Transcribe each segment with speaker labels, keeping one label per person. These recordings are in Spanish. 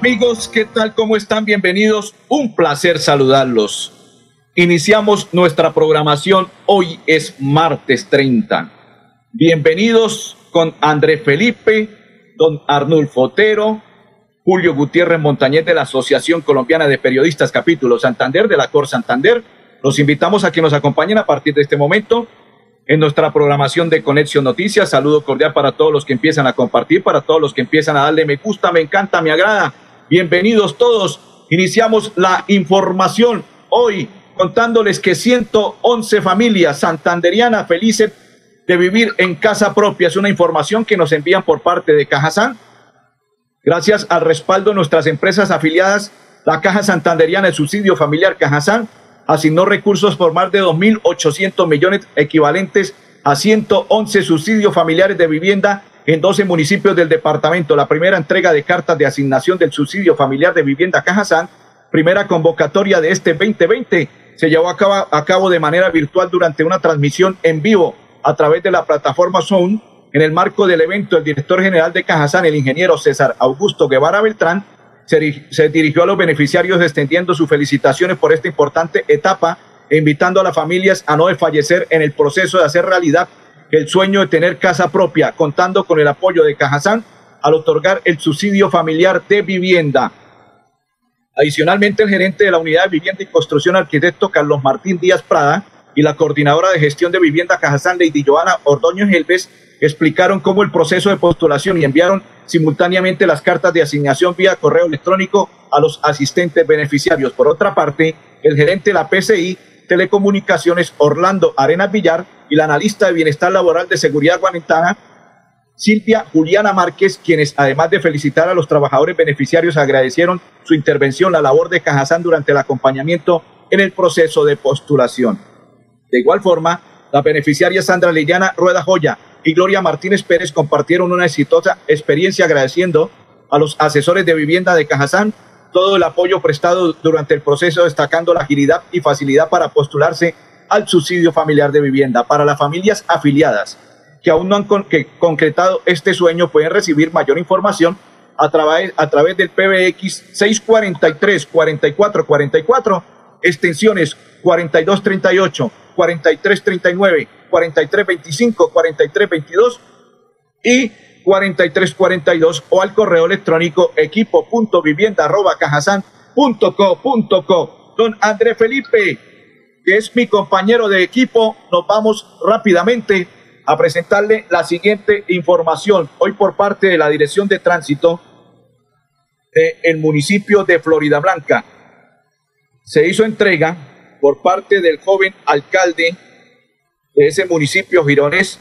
Speaker 1: Amigos, ¿qué tal? ¿Cómo están? Bienvenidos. Un placer saludarlos. Iniciamos nuestra programación. Hoy es martes 30. Bienvenidos con André Felipe, don Arnulfo Otero, Julio Gutiérrez Montañez de la Asociación Colombiana de Periodistas Capítulo Santander de la Cor Santander. Los invitamos a que nos acompañen a partir de este momento en nuestra programación de Conexión Noticias. Saludo cordial para todos los que empiezan a compartir, para todos los que empiezan a darle me gusta, me encanta, me agrada. Bienvenidos todos. Iniciamos la información hoy contándoles que 111 familias santanderianas felices de vivir en casa propia. Es una información que nos envían por parte de Cajazán. Gracias al respaldo de nuestras empresas afiliadas, la Caja Santanderiana de Subsidio Familiar Cajazán asignó recursos por más de 2.800 millones equivalentes a 111 subsidios familiares de vivienda en 12 municipios del departamento. La primera entrega de cartas de asignación del subsidio familiar de vivienda Cajazán, primera convocatoria de este 2020 se llevó a cabo, de manera virtual durante una transmisión en vivo a través de la plataforma Zoom. En el marco del evento, el director general de Cajazán, el ingeniero César Augusto Guevara Beltrán, se, se dirigió a los beneficiarios extendiendo sus felicitaciones por esta importante etapa e invitando a las familias a no desfallecer en el proceso de hacer realidad el sueño de tener casa propia, contando con el apoyo de Cajazán al otorgar el subsidio familiar de vivienda. Adicionalmente, el gerente de la Unidad de Vivienda y Construcción, arquitecto Carlos Martín Díaz Prada, y la coordinadora de gestión de vivienda Cajazán, Lady Joana Ordoño Helves, explicaron cómo el proceso de postulación y enviaron simultáneamente las cartas de asignación vía correo electrónico a los asistentes beneficiarios. Por otra parte, el gerente de la PCI Telecomunicaciones, Orlando Arenas Villar, y la analista de bienestar laboral de Seguridad Guanentana, Silvia Juliana Márquez, quienes además de felicitar a los trabajadores beneficiarios agradecieron su intervención, la labor de Cajazán durante el acompañamiento en el proceso de postulación. De igual forma, la beneficiaria Sandra Liliana Rueda Joya y Gloria Martínez Pérez compartieron una exitosa experiencia agradeciendo a los asesores de vivienda de Cajazán todo el apoyo prestado durante el proceso, destacando la agilidad y facilidad para postularse al subsidio familiar de vivienda. Para las familias afiliadas que aún no han concretado este sueño pueden recibir mayor información a, través, a través del PBX 643 4444, extensiones 4238, 4339, 4325, 4322 y 4342 o al correo electrónico equipo.vivienda.cajasan.co.co. Don André Felipe, que es mi compañero de equipo, nos vamos rápidamente a presentarle la siguiente información. Hoy por parte de la Dirección de Tránsito del municipio de Florida Blanca se hizo entrega por parte del joven alcalde de ese municipio gironés,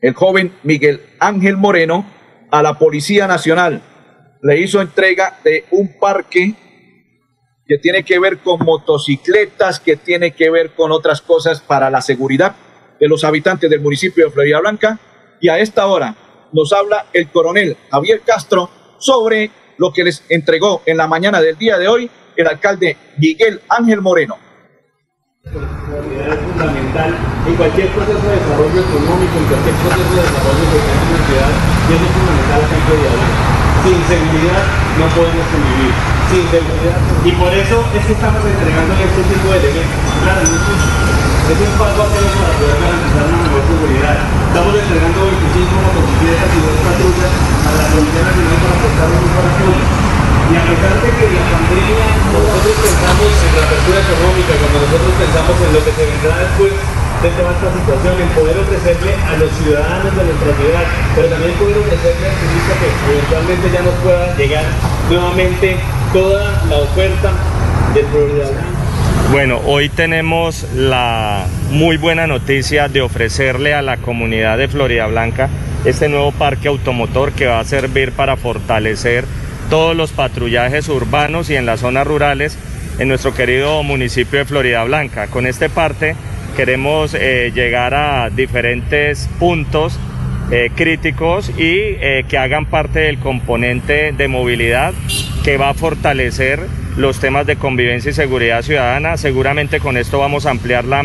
Speaker 1: el joven Miguel Ángel Moreno, a la Policía Nacional. Le hizo entrega de un parque que tiene que ver con motocicletas, que tiene que ver con otras cosas para la seguridad de los habitantes del municipio de Florida Blanca. Y a esta hora nos habla el coronel Javier Castro sobre lo que les entregó en la mañana del día de hoy el alcalde Miguel Ángel Moreno.
Speaker 2: Es fundamental en cualquier proceso de desarrollo económico, en cualquier proceso de desarrollo de una ciudad, y es fundamental aquí en Florida Blanca. Sin seguridad no podemos convivir, sin seguridad. Y por eso es que estamos entregando este tipo de elementos. Claro, es un paso a paso para poder garantizar una mejor seguridad. Estamos entregando 25 motocicletas y dos patrullas a la Policía Nacional para prestar un apoyo. Y a pesar de que la pandemia, nosotros pensamos en la apertura económica, cuando nosotros pensamos en lo que se vendrá después de toda esta situación, en poder ofrecerle a los ciudadanos de nuestra ciudad, pero también poder ofrecerle al turista que eventualmente ya nos pueda llegar nuevamente toda la oferta del programa
Speaker 3: bueno, hoy tenemos la muy buena noticia de ofrecerle a la comunidad de Florida Blanca este nuevo parque automotor que va a servir para fortalecer todos los patrullajes urbanos y en las zonas rurales en nuestro querido municipio de Florida Blanca. Con este parte queremos eh, llegar a diferentes puntos eh, críticos y eh, que hagan parte del componente de movilidad que va a fortalecer los temas de convivencia y seguridad ciudadana. Seguramente con esto vamos a ampliar la,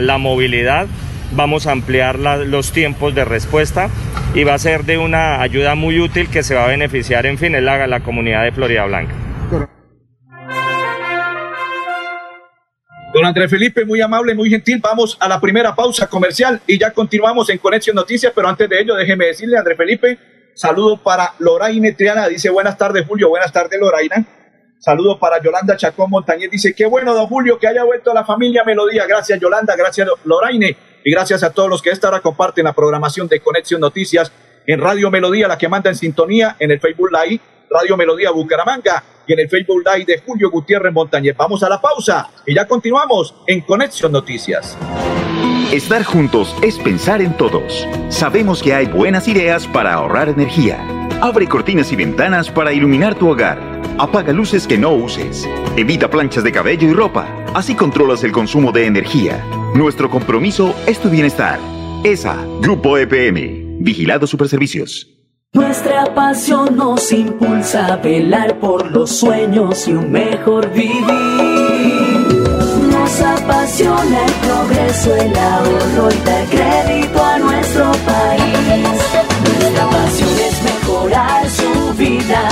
Speaker 3: la, movilidad, vamos a ampliar los tiempos de respuesta y va a ser de una ayuda muy útil que se va a beneficiar, en fin, en la, la comunidad de Florida Blanca.
Speaker 1: Don Andrés Felipe, muy amable, muy gentil. Vamos a la primera pausa comercial y ya continuamos en Conexión Noticias, pero antes de ello, déjeme decirle, Andrés Felipe, saludo para Loraine Triana, dice buenas tardes, Julio, buenas tardes, Loraina. Saludo para Yolanda Chacón Montañez, dice qué bueno, don Julio, que haya vuelto a la familia Melodía. Gracias, Yolanda, gracias, Loraine, y gracias a todos los que esta hora comparten la programación de Conexión Noticias en Radio Melodía, la que manda en sintonía en el Facebook Live, Radio Melodía Bucaramanga y en el Facebook Live de Julio Gutiérrez Montañez. Vamos a la pausa y ya continuamos en Conexión Noticias.
Speaker 4: Estar juntos es pensar en todos. Sabemos que hay buenas ideas para ahorrar energía. Abre cortinas y ventanas para iluminar tu hogar. Apaga luces que no uses. Evita planchas de cabello y ropa. Así controlas el consumo de energía. Nuestro compromiso es tu bienestar. ESA, Grupo EPM, Vigilado Superservicios.
Speaker 5: Nuestra pasión nos impulsa a velar por los sueños y un mejor vivir. Nos apasiona el progreso, el ahorro y dar crédito a nuestro país. Nuestra pasión es mejorar su vida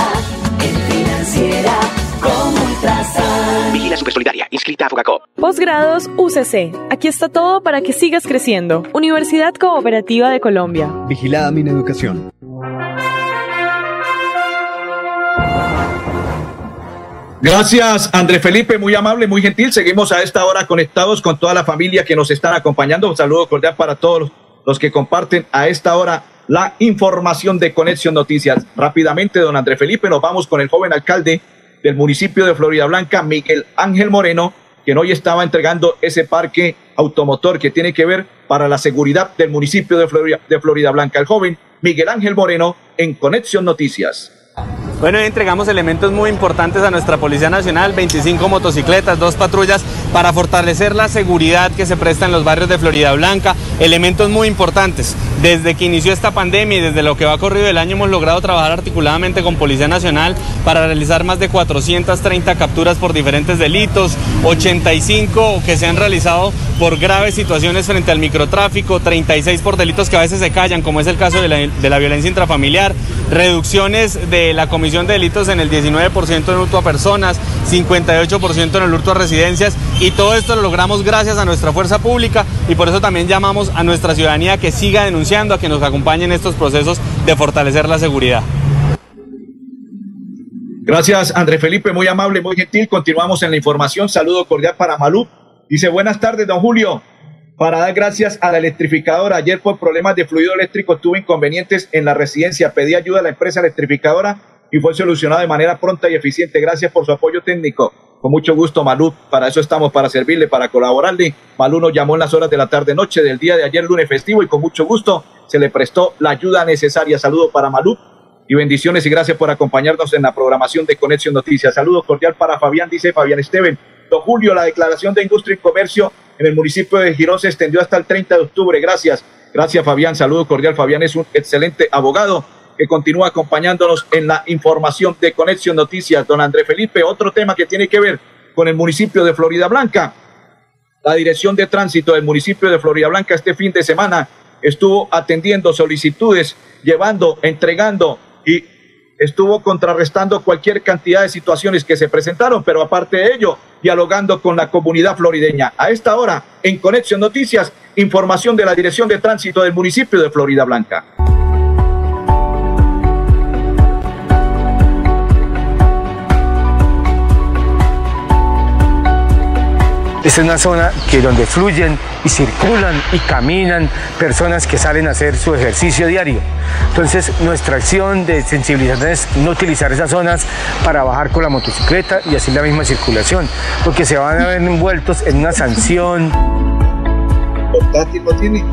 Speaker 5: en financiera como Ultrasan.
Speaker 6: Vigila Supersolidaria, inscrita a Fogacop.
Speaker 7: Posgrados UCC. Aquí está todo para que sigas creciendo. Universidad Cooperativa de Colombia.
Speaker 8: Vigilada mi educación.
Speaker 1: Gracias, André Felipe, muy amable, muy gentil. Seguimos a esta hora conectados con toda la familia que nos están acompañando. Un saludo cordial para todos los que comparten a esta hora la información de Conexión Noticias. Rápidamente, don André Felipe, nos vamos con el joven alcalde del municipio de Florida Blanca, Miguel Ángel Moreno, quien hoy estaba entregando ese parque automotor que tiene que ver para la seguridad del municipio de Florida, de Florida Blanca. El joven Miguel Ángel Moreno en Conexión Noticias.
Speaker 9: Bueno, entregamos elementos muy importantes a nuestra Policía Nacional, 25 motocicletas, dos patrullas para fortalecer la seguridad que se presta en los barrios de Florida Blanca, elementos muy importantes. Desde que inició esta pandemia y desde lo que va corrido el año hemos logrado trabajar articuladamente con Policía Nacional para realizar más de 430 capturas por diferentes delitos, 85 que se han realizado por graves situaciones frente al microtráfico, 36 por delitos que a veces se callan, como es el caso de la, de la violencia intrafamiliar, reducciones de la comisión de delitos en el 19% en hurto a personas, 58% en el hurto a residencias y todo esto lo logramos gracias a nuestra fuerza pública y por eso también llamamos a nuestra ciudadanía que siga denunciando, a que nos acompañe en estos procesos de fortalecer la seguridad.
Speaker 1: Gracias, André Felipe, muy amable, muy gentil. Continuamos en la información. Saludo cordial para Malú. Dice, buenas tardes, don Julio para dar gracias a la electrificadora. Ayer por problemas de fluido eléctrico tuve inconvenientes en la residencia. Pedí ayuda a la empresa electrificadora y fue solucionado de manera pronta y eficiente. Gracias por su apoyo técnico. Con mucho gusto, Malú. Para eso estamos, para servirle, para colaborarle. Malú nos llamó en las horas de la tarde-noche del día de ayer, lunes festivo, y con mucho gusto se le prestó la ayuda necesaria. Saludo para Malú y bendiciones y gracias por acompañarnos en la programación de Conexión Noticias. Saludo cordial para Fabián, dice Fabián Esteven. Don Julio, la declaración de industria y comercio en el municipio de Girón se extendió hasta el 30 de octubre. Gracias. Gracias, Fabián. Saludo cordial. Fabián es un excelente abogado que continúa acompañándonos en la información de Conexión Noticias. Don André Felipe, otro tema que tiene que ver con el municipio de Florida Blanca. La Dirección de Tránsito del municipio de Florida Blanca este fin de semana estuvo atendiendo solicitudes, llevando, entregando y estuvo contrarrestando cualquier cantidad de situaciones que se presentaron, pero aparte de ello, dialogando con la comunidad florideña. A esta hora, en Conexión Noticias, información de la Dirección de Tránsito del municipio de Florida Blanca.
Speaker 10: Es una zona que donde fluyen y circulan y caminan personas que salen a hacer su ejercicio diario. Entonces nuestra acción de sensibilización es no utilizar esas zonas para bajar con la motocicleta y así la misma circulación, porque se van a ver envueltos en una sanción.
Speaker 1: ¿Portátil no tiene?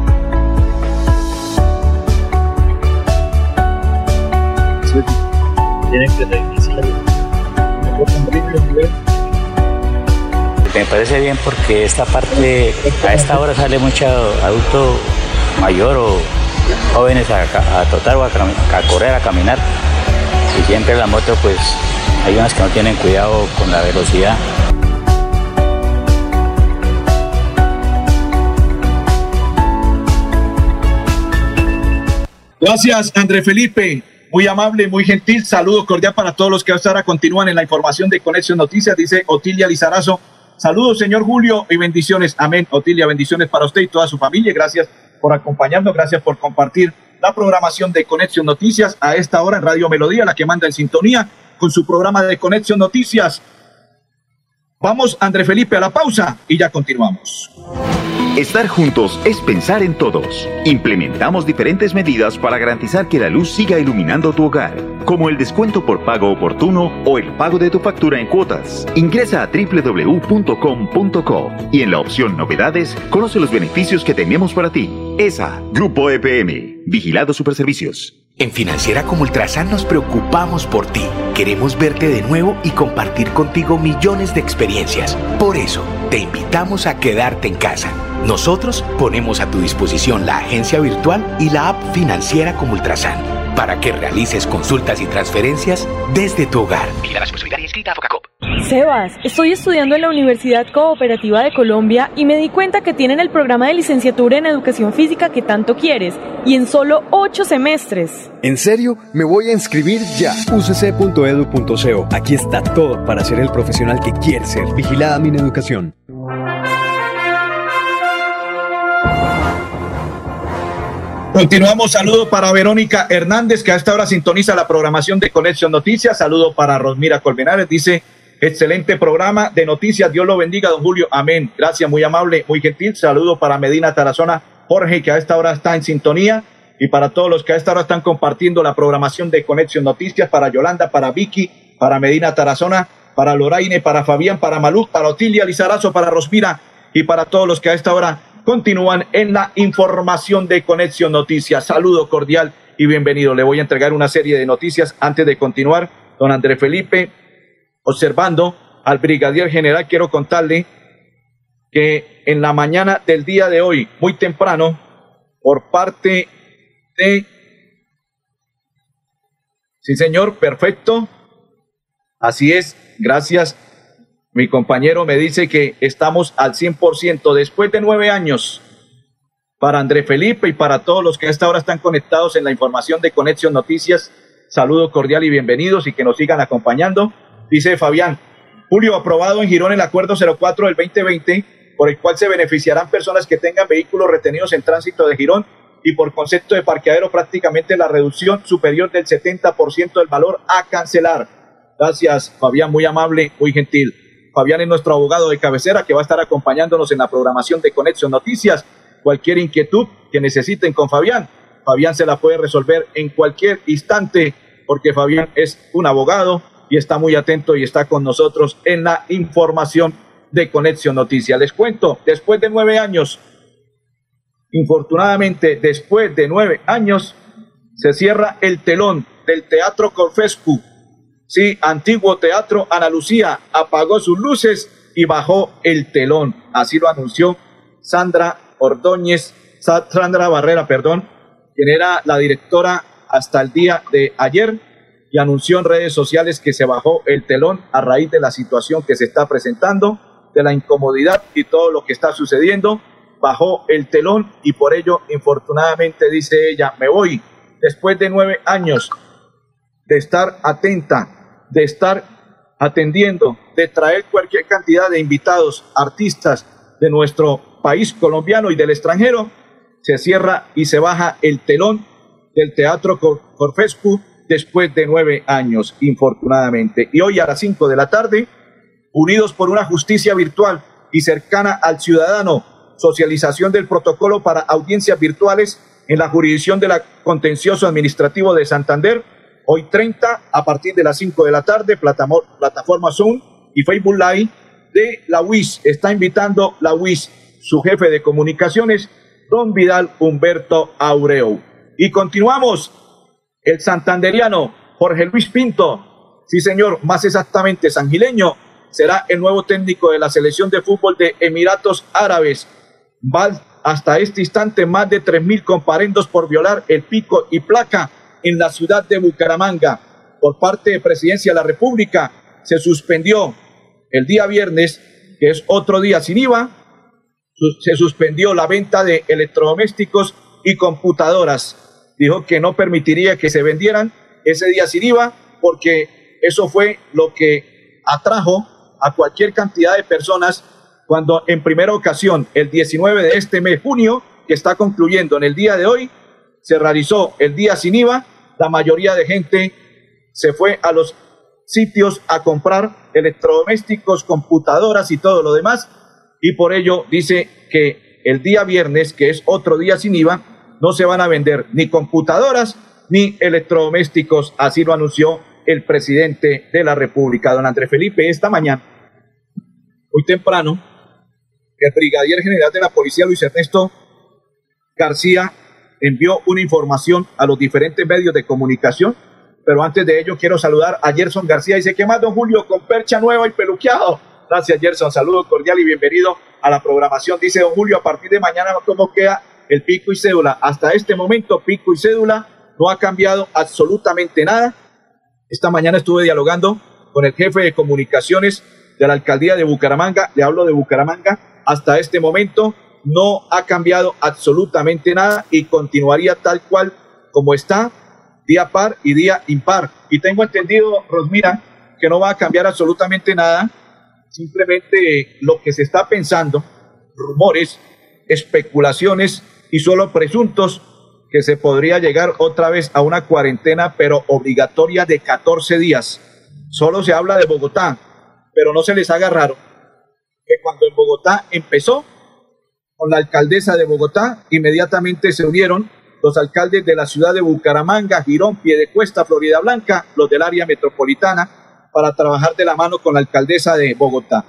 Speaker 1: Tiene que
Speaker 8: me parece bien porque esta parte, a esta hora sale mucho adulto mayor o jóvenes a, a trotar o a, correr, a caminar. Y siempre la moto, pues hay unas que no tienen cuidado con la velocidad.
Speaker 1: Gracias, André Felipe. Muy amable, muy gentil. Saludo cordial para todos los que hasta ahora continúan en la información de Conexión Noticias. Dice Otilia Lizarazo. Saludos, señor Julio, y bendiciones. Amén. Otilia, bendiciones para usted y toda su familia. Gracias por acompañarnos. Gracias por compartir la programación de Conexión Noticias a esta hora en Radio Melodía, la que manda en sintonía con su programa de Conexión Noticias. Vamos, André Felipe, a la pausa y ya continuamos.
Speaker 4: Estar juntos es pensar en todos. Implementamos diferentes medidas para garantizar que la luz siga iluminando tu hogar, como el descuento por pago oportuno o el pago de tu factura en cuotas. Ingresa a www.com.co y en la opción Novedades conoce los beneficios que tenemos para ti. ESA, Grupo EPM, Vigilado Superservicios.
Speaker 11: En Financiera como Ultrasan nos preocupamos por ti. Queremos verte de nuevo y compartir contigo millones de experiencias. Por eso, te invitamos a quedarte en casa. Nosotros ponemos a tu disposición la agencia virtual y la app Financiera como Ultrasan para que realices consultas y transferencias desde tu hogar.
Speaker 7: Sebas, estoy estudiando en la Universidad Cooperativa de Colombia y me di cuenta que tienen el programa de licenciatura en Educación Física que tanto quieres y en solo ocho semestres.
Speaker 12: ¿En serio? Me voy a inscribir ya. ucc.edu.co. Aquí está todo para ser el profesional que quieres ser. Vigilada mi educación.
Speaker 1: Continuamos, saludo para Verónica Hernández, que a esta hora sintoniza la programación de Conexión Noticias. Saludo para Rosmira Colmenares, dice, excelente programa de noticias, Dios lo bendiga, don Julio, amén. Gracias, muy amable, muy gentil. Saludo para Medina Tarazona, Jorge, que a esta hora está en sintonía, y para todos los que a esta hora están compartiendo la programación de Conexión Noticias, para Yolanda, para Vicky, para Medina Tarazona, para Loraine, para Fabián, para Malú, para Otilia Lizarazo, para Rosmira, y para todos los que a esta hora continúan en la información de Conexión Noticias. Saludo cordial y bienvenido. Le voy a entregar una serie de noticias antes de continuar. Don André Felipe, observando al brigadier general, quiero contarle que en la mañana del día de hoy, muy temprano, por parte de... Sí, señor, perfecto. Así es, gracias mi compañero me dice que estamos al 100% después de nueve años. Para André Felipe y para todos los que a esta hora están conectados en la información de Conexión Noticias, saludo cordial y bienvenidos y que nos sigan acompañando. Dice Fabián, Julio, aprobado en Girón el acuerdo 04 del 2020, por el cual se beneficiarán personas que tengan vehículos retenidos en tránsito de Girón y por concepto de parqueadero prácticamente la reducción superior del 70% del valor a cancelar. Gracias, Fabián, muy amable, muy gentil. Fabián es nuestro abogado de cabecera que va a estar acompañándonos en la programación de Conexión Noticias. Cualquier inquietud que necesiten con Fabián, Fabián se la puede resolver en cualquier instante porque Fabián es un abogado y está muy atento y está con nosotros en la información de Conexión Noticias. Les cuento, después de nueve años, infortunadamente después de nueve años, se cierra el telón del Teatro Corfescu Sí, antiguo teatro Ana Lucía apagó sus luces y bajó el telón. Así lo anunció Sandra Ordóñez, Sandra Barrera, perdón, quien era la directora hasta el día de ayer y anunció en redes sociales que se bajó el telón a raíz de la situación que se está presentando, de la incomodidad y todo lo que está sucediendo. Bajó el telón y por ello, infortunadamente, dice ella, me voy después de nueve años de estar atenta de estar atendiendo, de traer cualquier cantidad de invitados, artistas de nuestro país colombiano y del extranjero, se cierra y se baja el telón del Teatro Corfescu después de nueve años, infortunadamente. Y hoy a las cinco de la tarde, unidos por una justicia virtual y cercana al ciudadano, socialización del protocolo para audiencias virtuales en la jurisdicción de la contencioso administrativo de Santander, hoy 30 a partir de las 5 de la tarde, plataforma Zoom y Facebook Live de la UIS. Está invitando la UIS, su jefe de comunicaciones, don Vidal Humberto Aureo. Y continuamos, el santanderiano Jorge Luis Pinto, sí señor, más exactamente sangileño, será el nuevo técnico de la selección de fútbol de Emiratos Árabes. Va hasta este instante más de 3.000 comparendos por violar el pico y placa en la ciudad de Bucaramanga. Por parte de Presidencia de la República se suspendió el día viernes, que es otro día sin IVA, se suspendió la venta de electrodomésticos y computadoras. Dijo que no permitiría que se vendieran ese día sin IVA porque eso fue lo que atrajo a cualquier cantidad de personas cuando en primera ocasión, el 19 de este mes, junio, que está concluyendo en el día de hoy, se realizó el día sin IVA, la mayoría de gente se fue a los sitios a comprar electrodomésticos, computadoras y todo lo demás, y por ello dice que el día viernes, que es otro día sin IVA, no se van a vender ni computadoras ni electrodomésticos, así lo anunció el presidente de la República, don Andrés Felipe, esta mañana, muy temprano, el brigadier general de la policía, Luis Ernesto García, envió una información a los diferentes medios de comunicación, pero antes de ello quiero saludar a Gerson García, dice, ¿qué más, don Julio, con percha nueva y peluqueado? Gracias, Gerson, saludo cordial y bienvenido a la programación. Dice don Julio, a partir de mañana, ¿cómo queda el pico y cédula? Hasta este momento, pico y cédula no ha cambiado absolutamente nada. Esta mañana estuve dialogando con el jefe de comunicaciones de la alcaldía de Bucaramanga, le hablo de Bucaramanga, hasta este momento no ha cambiado absolutamente nada y continuaría tal cual como está, día par y día impar. Y tengo entendido, Rosmira, que no va a cambiar absolutamente nada, simplemente lo que se está pensando, rumores, especulaciones y solo presuntos que se podría llegar otra vez a una cuarentena, pero obligatoria de 14 días. Solo se habla de Bogotá, pero no se les haga raro que cuando en Bogotá empezó con la alcaldesa de Bogotá, inmediatamente se unieron los alcaldes de la ciudad de Bucaramanga, Girón, Piedecuesta, Florida Blanca, los del área metropolitana, para trabajar de la mano con la alcaldesa de Bogotá.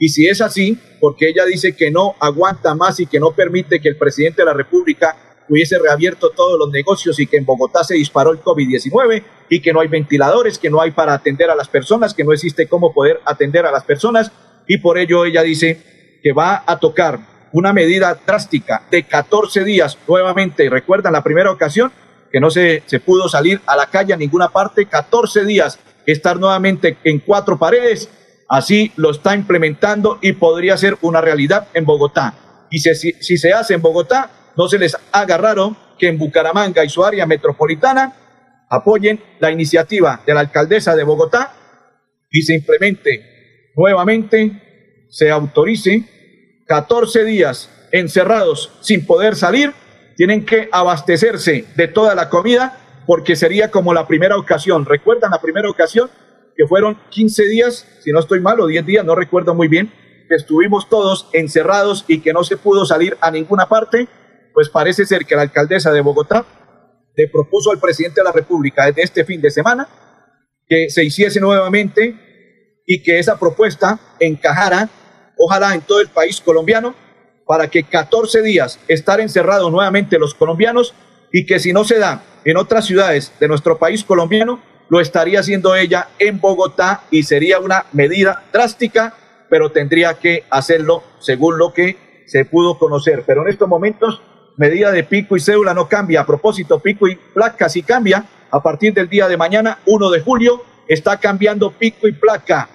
Speaker 1: Y si es así, porque ella dice que no aguanta más y que no permite que el presidente de la República hubiese reabierto todos los negocios y que en Bogotá se disparó el COVID-19 y que no hay ventiladores, que no hay para atender a las personas, que no existe cómo poder atender a las personas y por ello ella dice que va a tocar una medida drástica de 14 días nuevamente. ¿Recuerdan la primera ocasión? Que no se, se pudo salir a la calle a ninguna parte, 14 días estar nuevamente en cuatro paredes. Así lo está implementando y podría ser una realidad en Bogotá. Y si, si se hace en Bogotá, no se les haga raro que en Bucaramanga y su área metropolitana apoyen la iniciativa de la alcaldesa de Bogotá y se implemente nuevamente, se autorice 14 días encerrados sin poder salir, tienen que abastecerse de toda la comida porque sería como la primera ocasión. ¿Recuerdan la primera ocasión? Que fueron 15 días, si no estoy mal, o 10 días, no recuerdo muy bien, que estuvimos todos encerrados y que no se pudo salir a ninguna parte pues parece ser que la alcaldesa de Bogotá le propuso al presidente de la República desde este fin de semana que se hiciese nuevamente y que esa propuesta encajara, ojalá en todo el país colombiano, para que 14 días estar encerrados nuevamente los colombianos y que si no se da en otras ciudades de nuestro país colombiano, lo estaría haciendo ella en Bogotá y sería una medida drástica, pero tendría que hacerlo según lo que se pudo conocer. Pero en estos momentos medida de pico y cédula no cambia. A propósito, pico y placa sí cambia. A partir del día de mañana, 1 de julio, está cambiando pico y placa.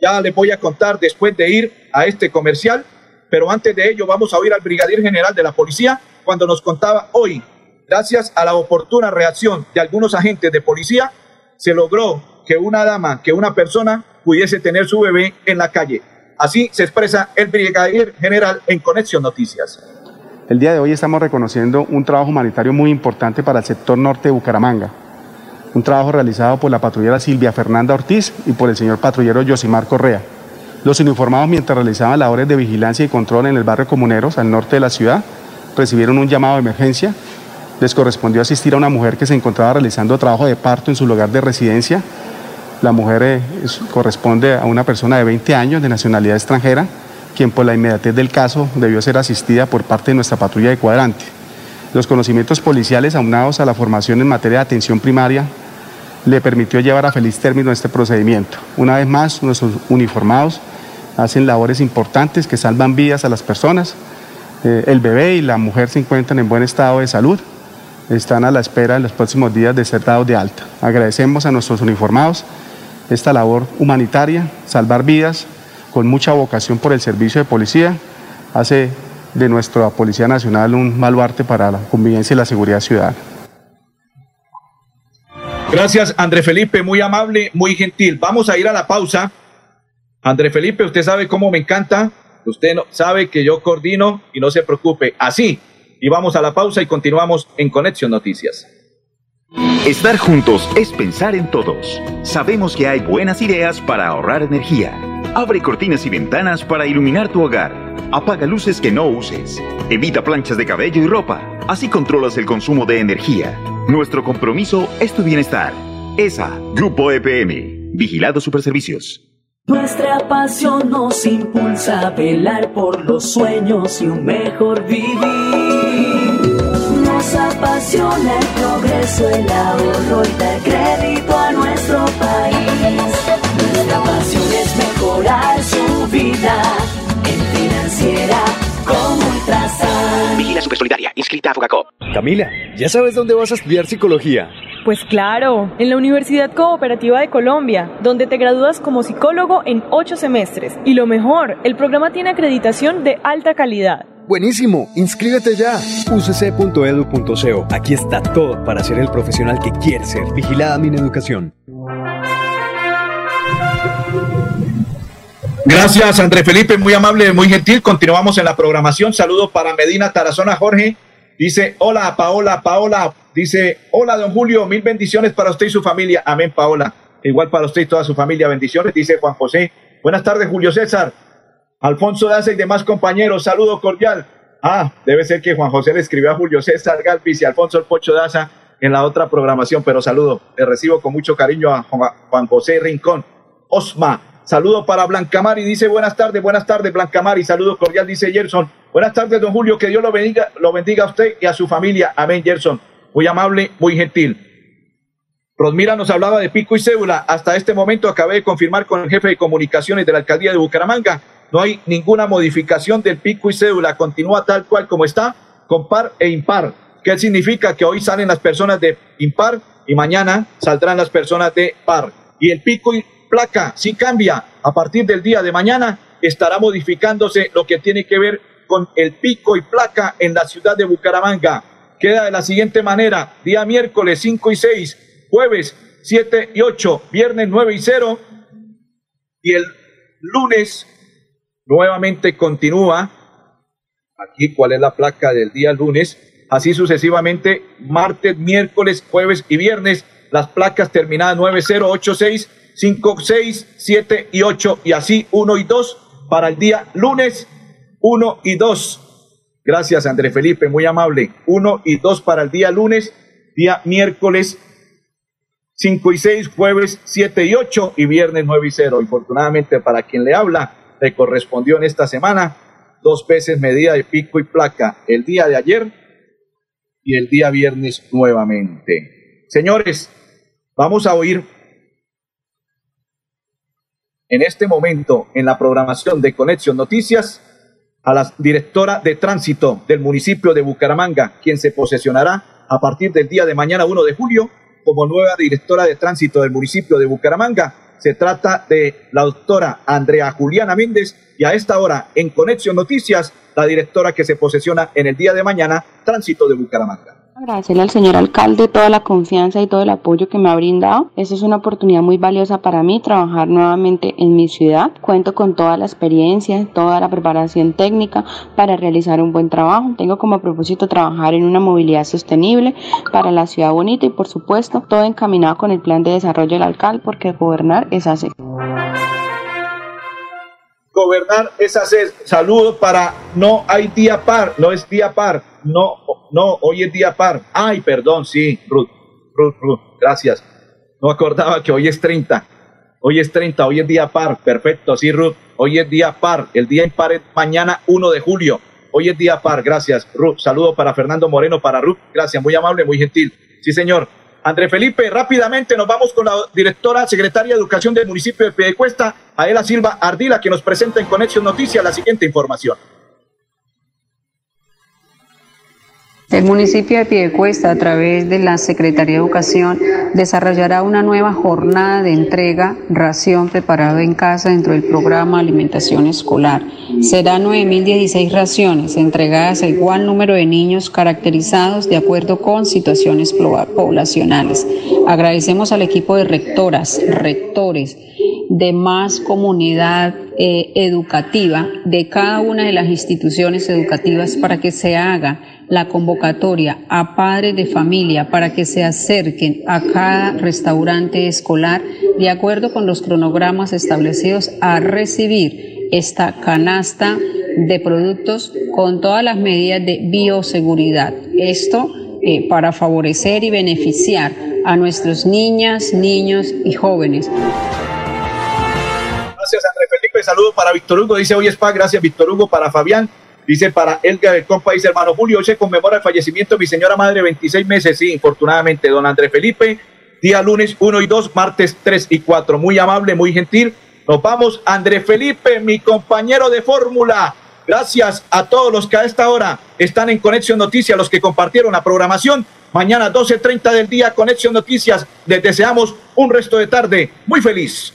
Speaker 1: Ya les voy a contar después de ir a este comercial, pero antes de ello vamos a oír al brigadier general de la policía cuando nos contaba hoy, gracias a la oportuna reacción de algunos agentes de policía, se logró que una dama, que una persona pudiese tener su bebé en la calle. Así se expresa el brigadier general en Conexión Noticias.
Speaker 13: El día de hoy estamos reconociendo un trabajo humanitario muy importante para el sector norte de Bucaramanga. Un trabajo realizado por la patrullera Silvia Fernanda Ortiz y por el señor patrullero Yosimar Correa. Los uniformados mientras realizaban labores de vigilancia y control en el barrio Comuneros, al norte de la ciudad, recibieron un llamado de emergencia. Les correspondió asistir a una mujer que se encontraba realizando trabajo de parto en su lugar de residencia. La mujer eh, corresponde a una persona de 20 años de nacionalidad extranjera quien por la inmediatez del caso debió ser asistida por parte de nuestra patrulla de cuadrante. Los conocimientos policiales aunados a la formación en materia de atención primaria, le permitió llevar a feliz término este procedimiento. Una vez más, nuestros uniformados hacen labores importantes que salvan vidas a las personas. Eh, el bebé y la mujer se encuentran en buen estado de salud. Están a la espera en los próximos días de ser dados de alta. Agradecemos a nuestros uniformados esta labor humanitaria, salvar vidas, con mucha vocación por el servicio de policía, hace de nuestra Policía Nacional un baluarte para la convivencia y la seguridad ciudadana.
Speaker 1: Gracias, André Felipe, muy amable, muy gentil. Vamos a ir a la pausa. André Felipe, usted sabe cómo me encanta. Usted sabe que yo coordino y no se preocupe. Así. Y vamos a la pausa y continuamos en Conexión Noticias.
Speaker 4: Estar juntos es pensar en todos. Sabemos que hay buenas ideas para ahorrar energía. Abre cortinas y ventanas para iluminar tu hogar. Apaga luces que no uses. Evita planchas de cabello y ropa. Así controlas el consumo de energía. Nuestro compromiso es tu bienestar. ESA, Grupo EPM, Vigilado Superservicios.
Speaker 5: Nuestra pasión nos impulsa a velar por los sueños y un mejor vivir. Apasiona el progreso, el ahorro y dar crédito a nuestro país. Nuestra pasión es mejorar su vida
Speaker 6: Vigila Supersolidaria, inscrita a Fogacop.
Speaker 12: Camila, ¿ya sabes dónde vas a estudiar psicología?
Speaker 7: Pues claro, en la Universidad Cooperativa de Colombia, donde te gradúas como psicólogo en ocho semestres. Y lo mejor, el programa tiene acreditación de alta calidad.
Speaker 12: Buenísimo, inscríbete ya. ucc.edu.co. Aquí está todo para ser el profesional que quieres ser. Vigilada mi educación.
Speaker 1: Gracias, André Felipe, muy amable, muy gentil. Continuamos en la programación. Saludos para Medina Tarazona Jorge. Dice, hola Paola, Paola. Dice, hola don Julio, mil bendiciones para usted y su familia. Amén, Paola. Igual para usted y toda su familia, bendiciones. Dice Juan José. Buenas tardes, Julio César. Alfonso Daza y demás compañeros, saludo cordial. Ah, debe ser que Juan José le escribió a Julio César Galvis y Alfonso El Pocho Daza en la otra programación, pero saludo. Le recibo con mucho cariño a Juan José Rincón. Osma, Saludo para Blanca Mari, dice buenas tardes, buenas tardes Blanca Mari, saludo cordial, dice Gerson. Buenas tardes, don Julio, que Dios lo bendiga, lo bendiga a usted y a su familia. Amén, Gerson. Muy amable, muy gentil. Rosmira nos hablaba de pico y cédula. Hasta este momento acabé de confirmar con el jefe de comunicaciones de la alcaldía de Bucaramanga. No hay ninguna modificación del pico y cédula. Continúa tal cual como está, con par e impar. ¿Qué significa? Que hoy salen las personas de impar y mañana saldrán las personas de par. Y el pico y placa sí cambia. A partir del día de mañana estará modificándose lo que tiene que ver con el pico y placa en la ciudad de Bucaramanga. Queda de la siguiente manera, día miércoles 5 y 6, jueves 7 y 8, viernes 9 y 0 y el lunes nuevamente continúa. Aquí cuál es la placa del día lunes. Así sucesivamente, martes, miércoles, jueves y viernes, las placas terminadas 9086 5, 6, 7 y 8 y así 1 y 2 para el día lunes 1 y 2. Gracias André Felipe, muy amable. 1 y 2 para el día lunes, día miércoles 5 y 6, jueves 7 y 8 y viernes 9 y 0. Infortunadamente para quien le habla, le correspondió en esta semana dos veces medida de pico y placa el día de ayer y el día viernes nuevamente. Señores, vamos a oír en este momento en la programación de Conexión Noticias a la directora de tránsito del municipio de Bucaramanga, quien se posesionará a partir del día de mañana 1 de julio como nueva directora de tránsito del municipio de Bucaramanga. Se trata de la doctora Andrea Juliana Méndez y a esta hora en Conexión Noticias, la directora que se posesiona en el día de mañana, tránsito de Bucaramanga.
Speaker 14: Agradecerle al señor alcalde toda la confianza y todo el apoyo que me ha brindado. Esta es una oportunidad muy valiosa para mí trabajar nuevamente en mi ciudad. Cuento con toda la experiencia, toda la preparación técnica para realizar un buen trabajo. Tengo como propósito trabajar en una movilidad sostenible para la ciudad bonita y por supuesto todo encaminado con el plan de desarrollo del alcalde porque gobernar es hacer
Speaker 1: gobernar es hacer. Saludo para no hay día par, no es día par, no, no, hoy es día par. Ay, perdón, sí, Ruth, Ruth, Ruth, gracias. No acordaba que hoy es 30. Hoy es 30, hoy es día par, perfecto, sí, Ruth. Hoy es día par, el día impar es mañana 1 de julio. Hoy es día par, gracias, Ruth. Saludo para Fernando Moreno, para Ruth, gracias, muy amable, muy gentil. Sí, señor. André Felipe, rápidamente nos vamos con la directora secretaria de Educación del municipio de Piedecuesta, Aela Silva Ardila, que nos presenta en Conexión Noticias la siguiente información.
Speaker 15: El municipio de Piedecuesta, a través de la Secretaría de Educación, desarrollará una nueva jornada de entrega ración preparada en casa dentro del programa Alimentación Escolar. Serán 9.016 raciones entregadas a igual número de niños caracterizados de acuerdo con situaciones poblacionales. Agradecemos al equipo de rectoras, rectores, de más comunidad eh, educativa de cada una de las instituciones educativas para que se haga la convocatoria a padres de familia para que se acerquen a cada restaurante escolar de acuerdo con los cronogramas establecidos a recibir esta canasta de productos con todas las medidas de bioseguridad. Esto eh, para favorecer y beneficiar a nuestros niñas, niños y jóvenes.
Speaker 1: Gracias, André Felipe. Saludos para Víctor Hugo. Dice hoy es paz. Gracias, Víctor Hugo. Para Fabián. Dice para Elga del compa, dice hermano Julio, hoy se conmemora el fallecimiento de mi señora madre, 26 meses, sí, infortunadamente, don André Felipe, día lunes 1 y 2, martes 3 y 4. Muy amable, muy gentil. Nos vamos, André Felipe, mi compañero de fórmula. Gracias a todos los que a esta hora están en Conexión Noticias, los que compartieron la programación. Mañana 12.30 del día, Conexión Noticias. Les deseamos un resto de tarde muy feliz.